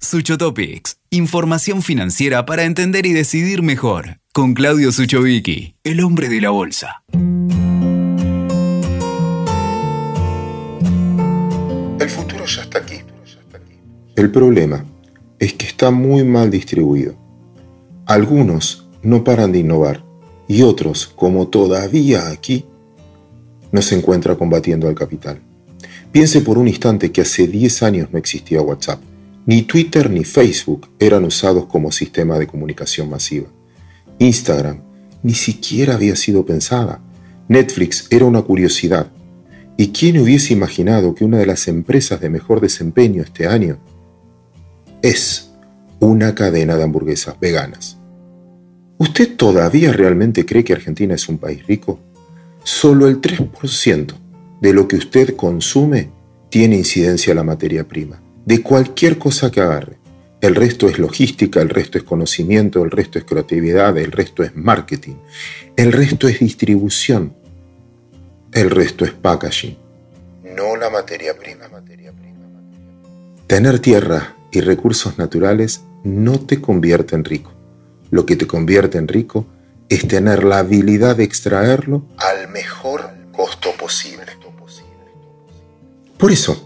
Suchotopics, información financiera para entender y decidir mejor. Con Claudio Suchovicki, el hombre de la bolsa. El futuro ya está aquí. El problema es que está muy mal distribuido. Algunos no paran de innovar y otros, como todavía aquí, no se encuentra combatiendo al capital. Piense por un instante que hace 10 años no existía WhatsApp. Ni Twitter ni Facebook eran usados como sistema de comunicación masiva. Instagram ni siquiera había sido pensada. Netflix era una curiosidad. ¿Y quién hubiese imaginado que una de las empresas de mejor desempeño este año es una cadena de hamburguesas veganas? ¿Usted todavía realmente cree que Argentina es un país rico? Solo el 3% de lo que usted consume tiene incidencia en la materia prima, de cualquier cosa que agarre. El resto es logística, el resto es conocimiento, el resto es creatividad, el resto es marketing, el resto es distribución, el resto es packaging, no la materia prima. Tener tierra y recursos naturales no te convierte en rico. Lo que te convierte en rico es tener la habilidad de extraerlo al mejor costo posible. Por eso,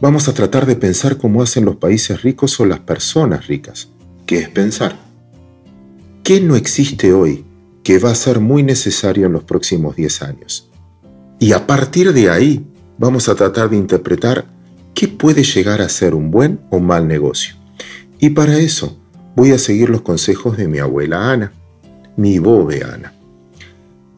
vamos a tratar de pensar cómo hacen los países ricos o las personas ricas. ¿Qué es pensar? ¿Qué no existe hoy que va a ser muy necesario en los próximos 10 años? Y a partir de ahí, vamos a tratar de interpretar qué puede llegar a ser un buen o mal negocio. Y para eso voy a seguir los consejos de mi abuela Ana, mi bobe Ana.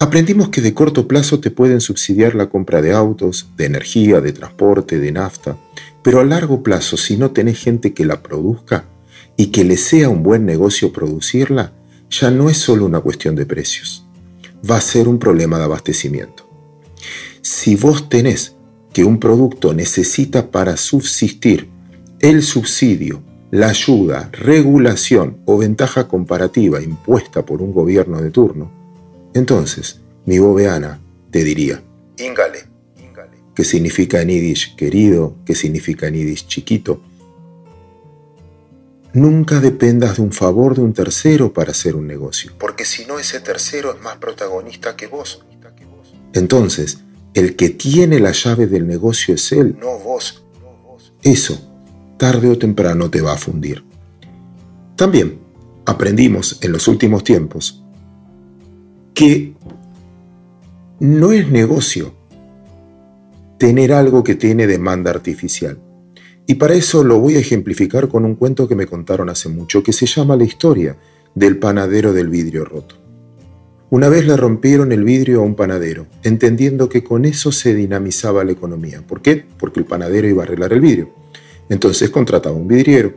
Aprendimos que de corto plazo te pueden subsidiar la compra de autos, de energía, de transporte, de nafta, pero a largo plazo, si no tenés gente que la produzca y que le sea un buen negocio producirla, ya no es solo una cuestión de precios, va a ser un problema de abastecimiento. Si vos tenés que un producto necesita para subsistir el subsidio, la ayuda, regulación o ventaja comparativa impuesta por un gobierno de turno, entonces, mi bobeana te diría, Ingale, que significa en yiddish querido, que significa en yiddish chiquito. Nunca dependas de un favor de un tercero para hacer un negocio, porque si no ese tercero es más protagonista que vos. Entonces, el que tiene la llave del negocio es él, no vos. Eso, tarde o temprano, te va a fundir. También aprendimos en los últimos tiempos que no es negocio tener algo que tiene demanda artificial. Y para eso lo voy a ejemplificar con un cuento que me contaron hace mucho, que se llama La historia del panadero del vidrio roto. Una vez le rompieron el vidrio a un panadero, entendiendo que con eso se dinamizaba la economía. ¿Por qué? Porque el panadero iba a arreglar el vidrio. Entonces contrataba un vidriero.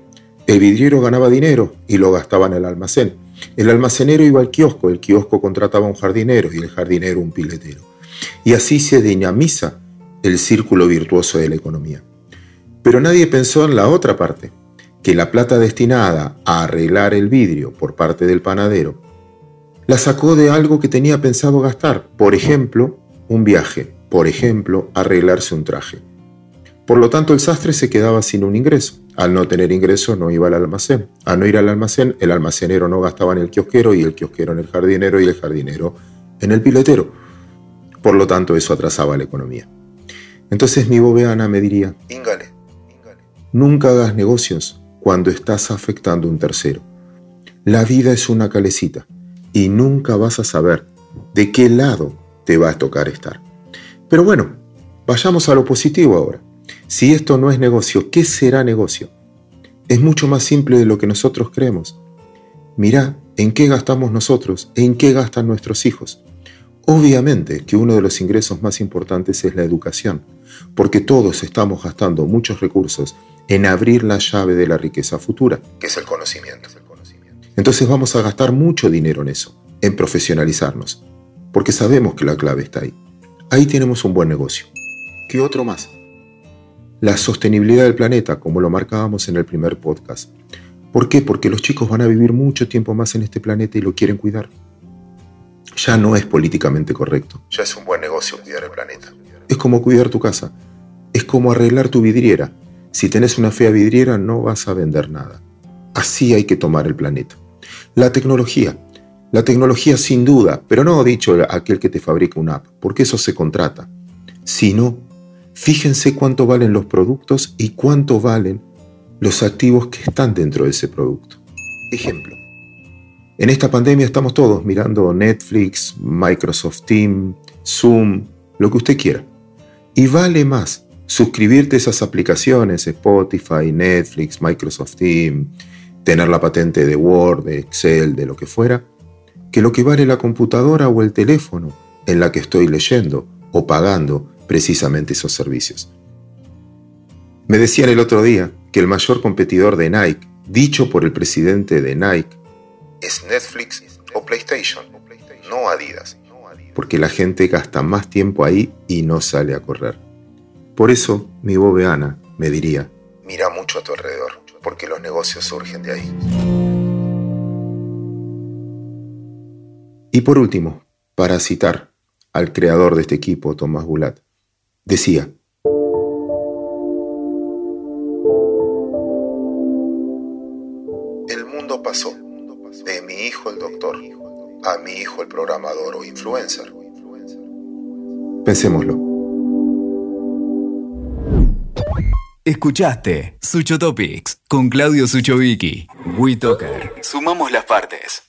El vidriero ganaba dinero y lo gastaba en el almacén. El almacenero iba al kiosco, el kiosco contrataba un jardinero y el jardinero un piletero. Y así se dinamiza el círculo virtuoso de la economía. Pero nadie pensó en la otra parte, que la plata destinada a arreglar el vidrio por parte del panadero la sacó de algo que tenía pensado gastar, por ejemplo, un viaje, por ejemplo, arreglarse un traje. Por lo tanto, el sastre se quedaba sin un ingreso. Al no tener ingreso, no iba al almacén. Al no ir al almacén, el almacenero no gastaba en el kiosquero y el kiosquero en el jardinero y el jardinero en el piletero. Por lo tanto, eso atrasaba la economía. Entonces mi bobeana me diría, Íngale, nunca hagas negocios cuando estás afectando a un tercero. La vida es una calecita y nunca vas a saber de qué lado te va a tocar estar. Pero bueno, vayamos a lo positivo ahora. Si esto no es negocio, ¿qué será negocio? Es mucho más simple de lo que nosotros creemos. Mirá en qué gastamos nosotros en qué gastan nuestros hijos. Obviamente que uno de los ingresos más importantes es la educación, porque todos estamos gastando muchos recursos en abrir la llave de la riqueza futura, que es el conocimiento. Entonces vamos a gastar mucho dinero en eso, en profesionalizarnos, porque sabemos que la clave está ahí. Ahí tenemos un buen negocio. ¿Qué otro más? La sostenibilidad del planeta, como lo marcábamos en el primer podcast. ¿Por qué? Porque los chicos van a vivir mucho tiempo más en este planeta y lo quieren cuidar. Ya no es políticamente correcto. Ya es un buen negocio cuidar el planeta. Es como cuidar tu casa. Es como arreglar tu vidriera. Si tenés una fea vidriera no vas a vender nada. Así hay que tomar el planeta. La tecnología. La tecnología sin duda, pero no dicho aquel que te fabrica una app, porque eso se contrata. Sino, fíjense cuánto valen los productos y cuánto valen los activos que están dentro de ese producto. Ejemplo. En esta pandemia estamos todos mirando Netflix, Microsoft Teams, Zoom, lo que usted quiera. Y vale más suscribirte a esas aplicaciones, Spotify, Netflix, Microsoft Teams, tener la patente de Word, de Excel, de lo que fuera, que lo que vale la computadora o el teléfono en la que estoy leyendo o pagando precisamente esos servicios. Me decían el otro día que el mayor competidor de Nike, dicho por el presidente de Nike, es Netflix o PlayStation, no Adidas, porque la gente gasta más tiempo ahí y no sale a correr. Por eso mi bobeana me diría, mira mucho a tu alrededor, porque los negocios surgen de ahí. Y por último, para citar al creador de este equipo, Tomás Bulat, decía, El mundo pasó de mi hijo el doctor a mi hijo el programador o influencer. Pensémoslo. Escuchaste Sucho Topics con Claudio Suchovicki. WeToker. Sumamos las partes.